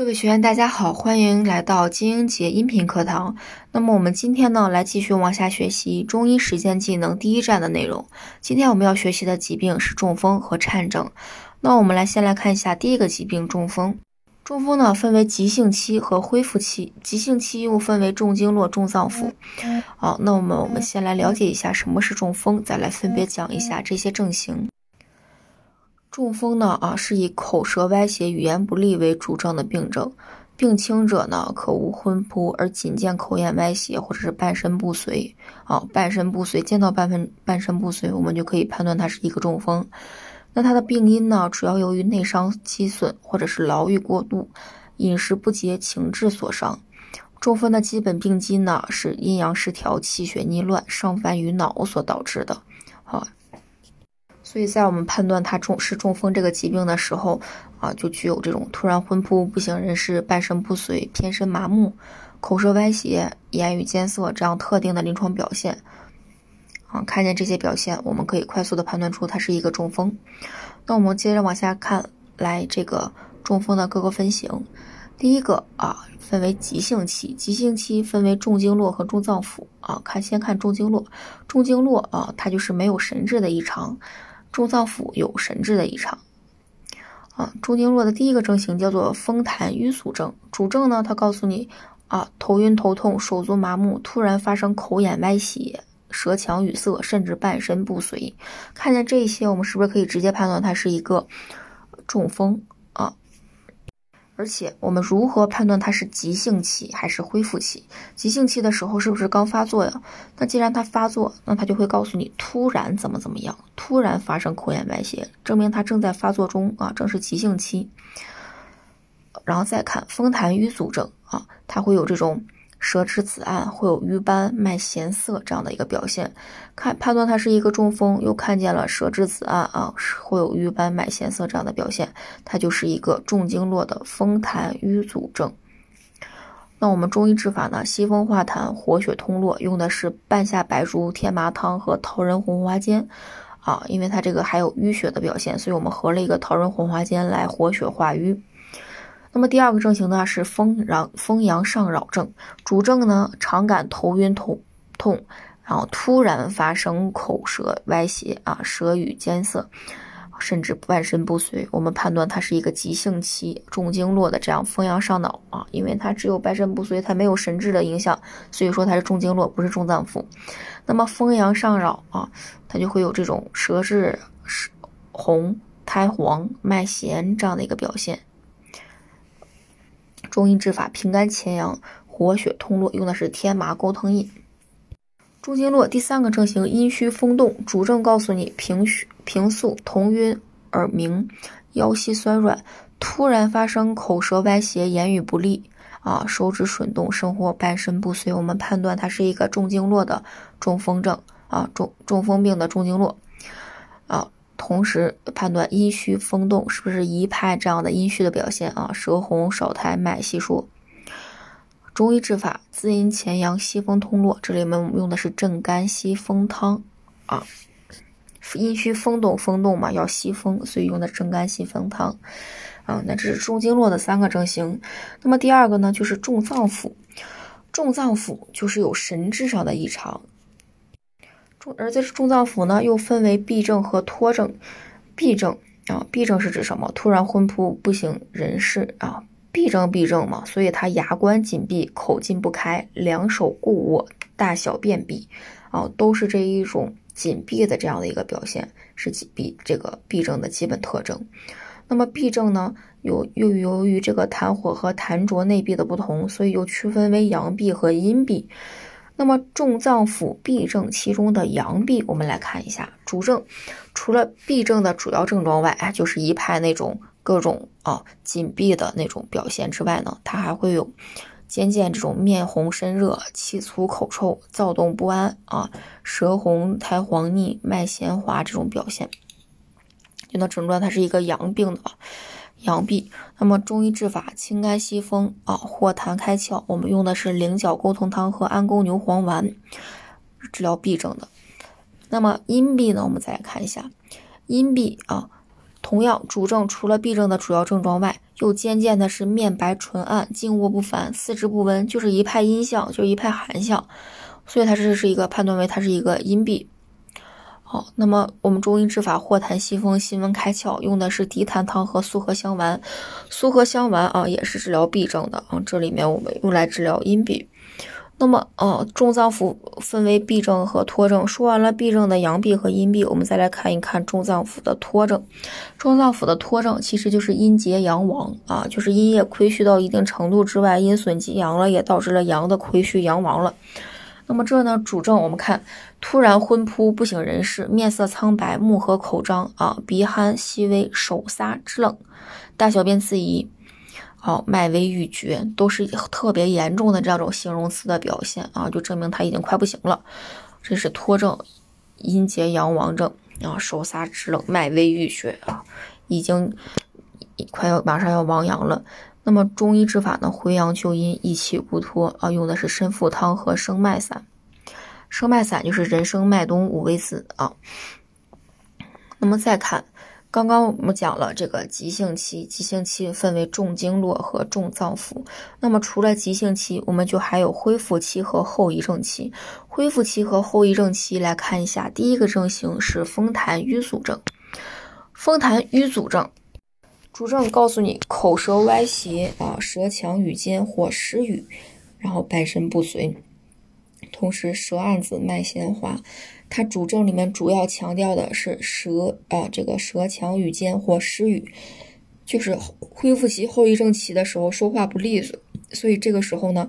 各位学员，大家好，欢迎来到金英杰音频课堂。那么我们今天呢，来继续往下学习中医实践技能第一站的内容。今天我们要学习的疾病是中风和颤症。那我们来先来看一下第一个疾病中风。中风呢分为急性期和恢复期，急性期又分为重经络、重脏腑。好，那我们我们先来了解一下什么是中风，再来分别讲一下这些症型。中风呢啊是以口舌歪斜、语言不利为主症的病症，病轻者呢可无昏扑，而仅见口眼歪斜或者是半身不遂啊，半身不遂，见到半分半身不遂，我们就可以判断它是一个中风。那它的病因呢，主要由于内伤积损或者是劳郁过度、饮食不节、情志所伤。中风的基本病机呢是阴阳失调、气血逆乱、上烦于脑所导致的。好。所以在我们判断他中是中风这个疾病的时候，啊，就具有这种突然昏扑、不省人事、半身不遂、偏身麻木、口舌歪斜、言语艰涩这样特定的临床表现。啊，看见这些表现，我们可以快速的判断出它是一个中风。那我们接着往下看，来这个中风的各个分型。第一个啊，分为急性期，急性期分为重经络和重脏腑。啊，看先看重经络，重经络啊，它就是没有神志的异常。中脏腑有神志的异常，啊，中经络的第一个症型叫做风痰瘀阻症，主症呢，它告诉你啊，头晕头痛，手足麻木，突然发生口眼歪斜、舌强语塞，甚至半身不遂。看见这些，我们是不是可以直接判断它是一个中风啊？而且我们如何判断它是急性期还是恢复期？急性期的时候是不是刚发作呀？那既然它发作，那它就会告诉你突然怎么怎么样，突然发生口眼歪斜，证明它正在发作中啊，正是急性期。然后再看风痰瘀阻症啊，它会有这种。舌质紫暗，会有瘀斑、脉弦涩这样的一个表现，看判断它是一个中风，又看见了舌质紫暗啊，会有瘀斑、脉弦涩这样的表现，它就是一个重经络的风痰瘀阻症。那我们中医治法呢，息风化痰、活血通络，用的是半夏白术天麻汤和桃仁红花煎啊，因为它这个还有淤血的表现，所以我们合了一个桃仁红花煎来活血化瘀。那么第二个症型呢是风阳风阳上扰症，主症呢常感头晕头痛，然后突然发生口舌歪斜啊，舌语艰涩，甚至半身不遂。我们判断它是一个急性期重经络的这样风阳上脑啊，因为它只有半身不遂，它没有神志的影响，所以说它是重经络，不是重脏腑。那么风阳上扰啊，它就会有这种舌质红、苔黄、脉弦这样的一个表现。中医治法平肝潜阳、活血通络，用的是天麻钩藤饮。中经络第三个症型阴虚风动，主症告诉你平虚平素头晕耳鸣、腰膝酸软，突然发生口舌歪斜、言语不利啊，手指吮动，生活半身不遂。我们判断它是一个中经络的中风症啊，中中风病的中经络啊。同时判断阴虚风动是不是一派这样的阴虚的表现啊？舌红少苔脉细数。中医治法滋阴潜阳息风通络，这里面我们用的是镇肝息风汤啊。阴虚风动风动嘛，要息风，所以用的镇肝息风汤啊。那这是中经络的三个症型。那么第二个呢，就是重脏腑。重脏腑就是有神志上的异常。重而在重脏腑呢，又分为闭症和脱症。闭症啊，闭症是指什么？突然昏扑、不省人事啊。闭症，闭症嘛，所以他牙关紧闭，口进不开，两手固握，大小便闭啊，都是这一种紧闭的这样的一个表现，是紧闭这个闭症的基本特征。那么闭症呢，有又由于这个痰火和痰浊内闭的不同，所以又区分为阳闭和阴闭。那么重脏腑闭症其中的阳闭，我们来看一下主症。除了闭症的主要症状外，就是一派那种各种啊紧闭的那种表现之外呢，它还会有渐渐这种面红身热、气粗口臭、躁动不安啊、舌红苔黄腻、脉弦滑这种表现，就能诊断它是一个阳病的。阳闭，那么中医治法清肝息风啊，活痰开窍，我们用的是菱角钩藤汤和安宫牛黄丸治疗痹症的。那么阴闭呢，我们再来看一下，阴闭啊，同样，主症除了痹症的主要症状外，又渐渐的是面白唇暗、静卧不烦、四肢不温，就是一派阴象，就是一派寒象，所以它这是一个判断为它是一个阴痹。好，那么我们中医治法化痰息风、辛温开窍，用的是涤痰汤和苏合香丸。苏合香丸啊，也是治疗痹症的啊。这里面我们用来治疗阴痹。那么，呃，中脏腑分为痹症和脱症。说完了痹症的阳痹和阴痹，我们再来看一看中脏腑的脱症。中脏腑的脱症其实就是阴结阳亡啊，就是阴液亏虚到一定程度之外，阴损及阳了，也导致了阳的亏虚、阳亡了。那么这呢，主症我们看，突然昏扑，不省人事，面色苍白，目合口张啊，鼻鼾细微，手撒肢冷，大小便自遗，好，脉微欲绝，都是特别严重的这种形容词的表现啊，就证明他已经快不行了。这是脱症，阴结阳亡症啊，手撒肢冷，脉微欲绝啊，已经快要马上要亡阳了。那么中医治法呢？回阳救阴，益气固脱啊，用的是参附汤和生脉散。生脉散就是人参、麦冬、五味子啊。那么再看，刚刚我们讲了这个急性期，急性期分为重经络和重脏腑。那么除了急性期，我们就还有恢复期和后遗症期。恢复期和后遗症期来看一下，第一个症型是风痰瘀阻症。风痰瘀阻症。主症告诉你口舌歪斜啊，舌强语尖或失语，然后半身不遂，同时舌暗紫脉弦滑。它主症里面主要强调的是舌啊，这个舌强语尖或失语，就是恢复期后遗症期的时候说话不利索。所以这个时候呢，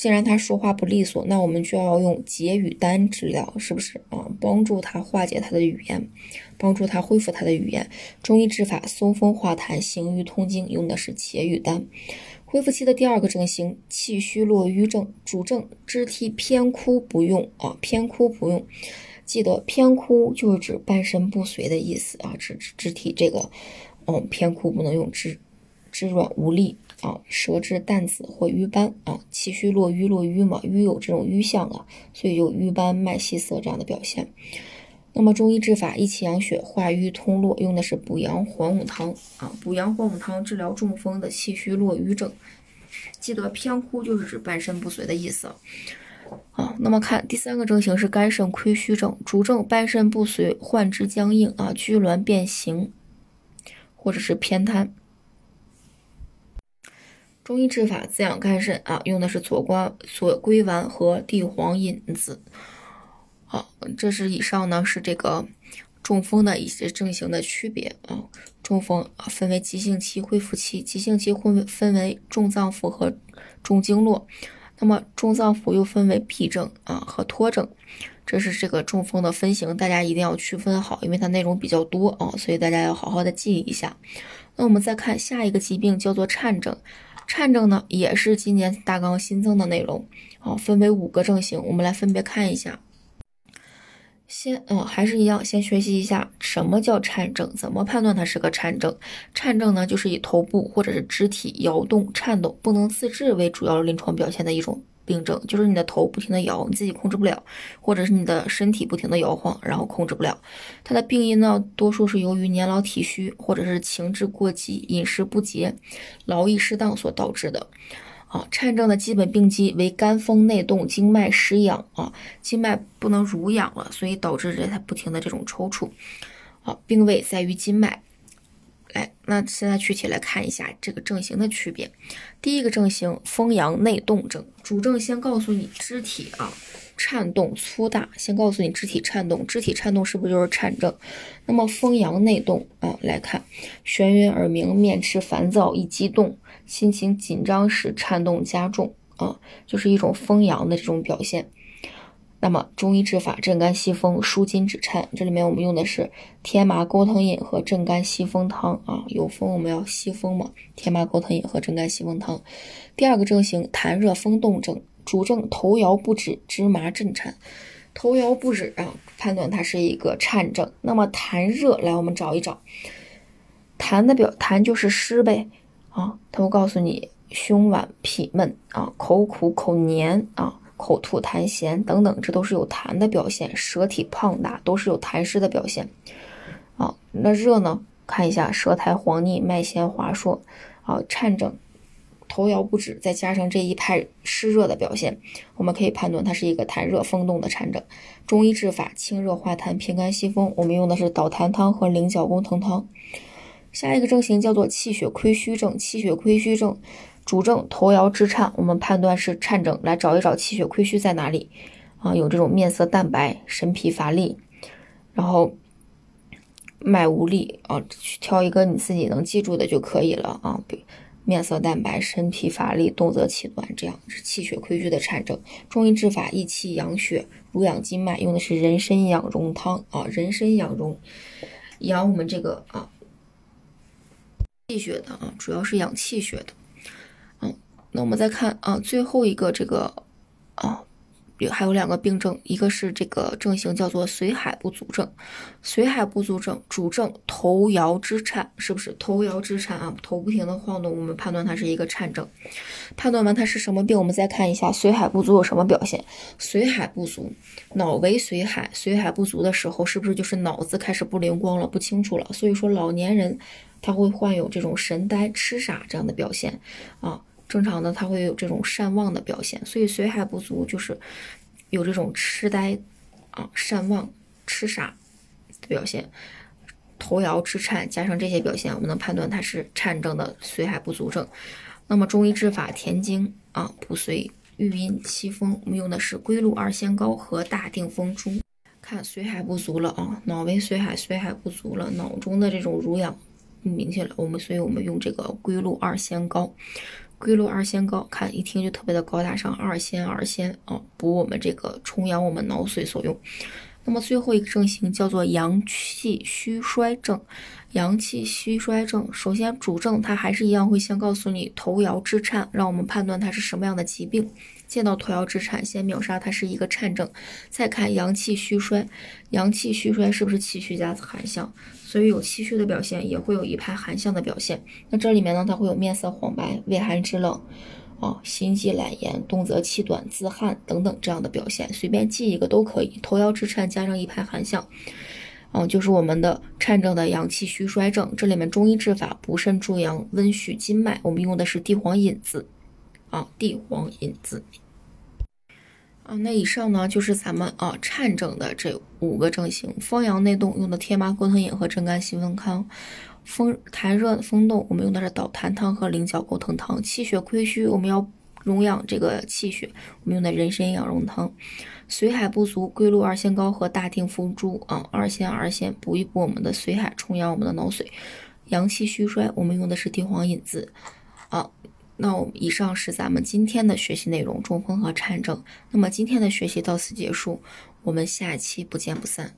既然他说话不利索，那我们就要用解语丹治疗，是不是啊？帮助他化解他的语言。帮助他恢复他的语言。中医治法松风化痰，行瘀通经，用的是解语丹。恢复期的第二个症型，气虚络瘀症，主症肢体偏枯不用啊，偏枯不用。记得偏枯就是指半身不遂的意思啊，指肢体这个嗯偏枯不能用，肢肢软无力啊，舌质淡紫或瘀斑啊，气虚络瘀，络瘀嘛，瘀有这种瘀象啊，所以有瘀斑、脉细涩这样的表现。那么中医治法益气养血、化瘀通络，用的是补阳黄母汤啊。补阳黄母汤治疗中风的气虚络瘀症。记得偏枯就是指半身不遂的意思啊。那么看第三个症型是肝肾亏虚症，主症半身不遂、患肢僵硬啊、拘挛变形，或者是偏瘫。中医治法滋养肝肾啊，用的是左瓜左归丸和地黄引子。好，这是以上呢是这个中风的一些症型的区别啊。中风分为急性期、恢复期，急性期分分为重脏腑和重经络，那么重脏腑又分为痹症啊和脱症，这是这个中风的分型，大家一定要区分好，因为它内容比较多啊，所以大家要好好的记一下。那我们再看下一个疾病叫做颤症，颤症呢也是今年大纲新增的内容啊，分为五个症型，我们来分别看一下。先，嗯，还是一样，先学习一下什么叫颤症，怎么判断它是个颤症。颤症呢，就是以头部或者是肢体摇动、颤抖、不能自制为主要临床表现的一种病症，就是你的头不停的摇，你自己控制不了，或者是你的身体不停的摇晃，然后控制不了。它的病因呢，多数是由于年老体虚，或者是情志过激、饮食不节、劳逸失当所导致的。啊，颤症的基本病机为肝风内动，经脉失养啊，经脉不能濡养了，所以导致着它不停的这种抽搐。好，病位在于筋脉。来，那现在具体来看一下这个症型的区别。第一个症型，风阳内动症，主症先告诉你肢体啊颤动粗大，先告诉你肢体颤动，肢体颤动是不是就是颤症？那么风阳内动啊，来看眩晕耳鸣，面赤烦躁，易激动。心情紧张时颤动加重啊，就是一种风阳的这种表现。那么中医治法镇肝息风、舒筋止颤，这里面我们用的是天麻钩藤饮和镇肝息风汤啊。有风我们要息风嘛，天麻钩藤饮和镇肝息风汤。第二个症型痰热风动症，主症头摇不止、肢麻震颤。头摇不止啊，判断它是一个颤症。那么痰热，来我们找一找，痰的表痰就是湿呗。啊，他会告诉你胸脘痞闷啊，口苦口黏啊，口吐痰涎等等，这都是有痰的表现。舌体胖大都是有痰湿的表现。啊，那热呢，看一下舌苔黄腻、脉弦滑数，啊，颤整。头摇不止，再加上这一派湿热的表现，我们可以判断它是一个痰热风动的颤症。中医治法清热化痰、平肝息风，我们用的是导痰汤和菱角钩藤汤。下一个症型叫做气血亏虚症，气血亏虚症主症头摇肢颤，我们判断是颤症，来找一找气血亏虚在哪里啊？有这种面色淡白、神疲乏力，然后脉无力啊，去挑一个你自己能记住的就可以了啊。面色淡白、神疲乏力、动则气短，这样是气血亏虚的颤症。中医治法益气养血、濡养筋脉，用的是人参养荣汤啊，人参养荣，养我们这个啊气血的啊，主要是养气血的。那我们再看啊，最后一个这个啊。还有两个病症，一个是这个症型叫做髓海不足症，髓海不足症主症头摇肢颤，是不是头摇肢颤啊？头不停的晃动，我们判断它是一个颤症。判断完它是什么病，我们再看一下髓海不足有什么表现。髓海不足，脑为髓海，髓海不足的时候，是不是就是脑子开始不灵光了，不清楚了？所以说老年人他会患有这种神呆、痴傻这样的表现啊。正常的，他会有这种善忘的表现，所以髓海不足就是有这种痴呆啊、善忘、痴傻的表现，头摇肢颤，加上这些表现，我们能判断它是颤症的髓海不足症。那么中医治法填精啊，补髓育阴息风，我们用的是归路二仙膏和大定风珠。看髓海不足了啊，脑为髓海，髓海不足了，脑中的这种濡养不明显了，我们所以我们用这个归路二仙膏。归路二仙膏，看一听就特别的高大上，二仙二仙啊，补我们这个充养我们脑髓所用。那么最后一个症型叫做阳气虚衰症，阳气虚衰症，首先主症它还是一样会先告诉你头摇肢颤，让我们判断它是什么样的疾病。见到头摇肢颤，先秒杀它是一个颤症，再看阳气虚衰，阳气虚衰是不是气虚加寒象？所以有气虚的表现，也会有一派寒象的表现。那这里面呢，它会有面色黄白、畏寒肢冷，啊，心悸懒言、动则气短、自汗等等这样的表现，随便记一个都可以。头摇肢颤加上一派寒象，嗯，就是我们的颤症的阳气虚衰症。这里面中医治法补肾助阳、温煦筋脉，我们用的是地黄引子。啊，地黄引子。啊，那以上呢就是咱们啊颤症的这五个症型。风阳内动用的天麻钩藤饮和镇肝息风汤；风痰热风动，我们用的是导痰汤和菱角钩藤汤；气血亏虚，我们要荣养这个气血，我们用的人参养荣汤；髓海不足，归路二仙膏和大定风珠啊，二仙二仙补一补我们的髓海，充养我们的脑髓；阳气虚衰，我们用的是地黄引子啊。那我们以上是咱们今天的学习内容，中风和颤症。那么今天的学习到此结束，我们下期不见不散。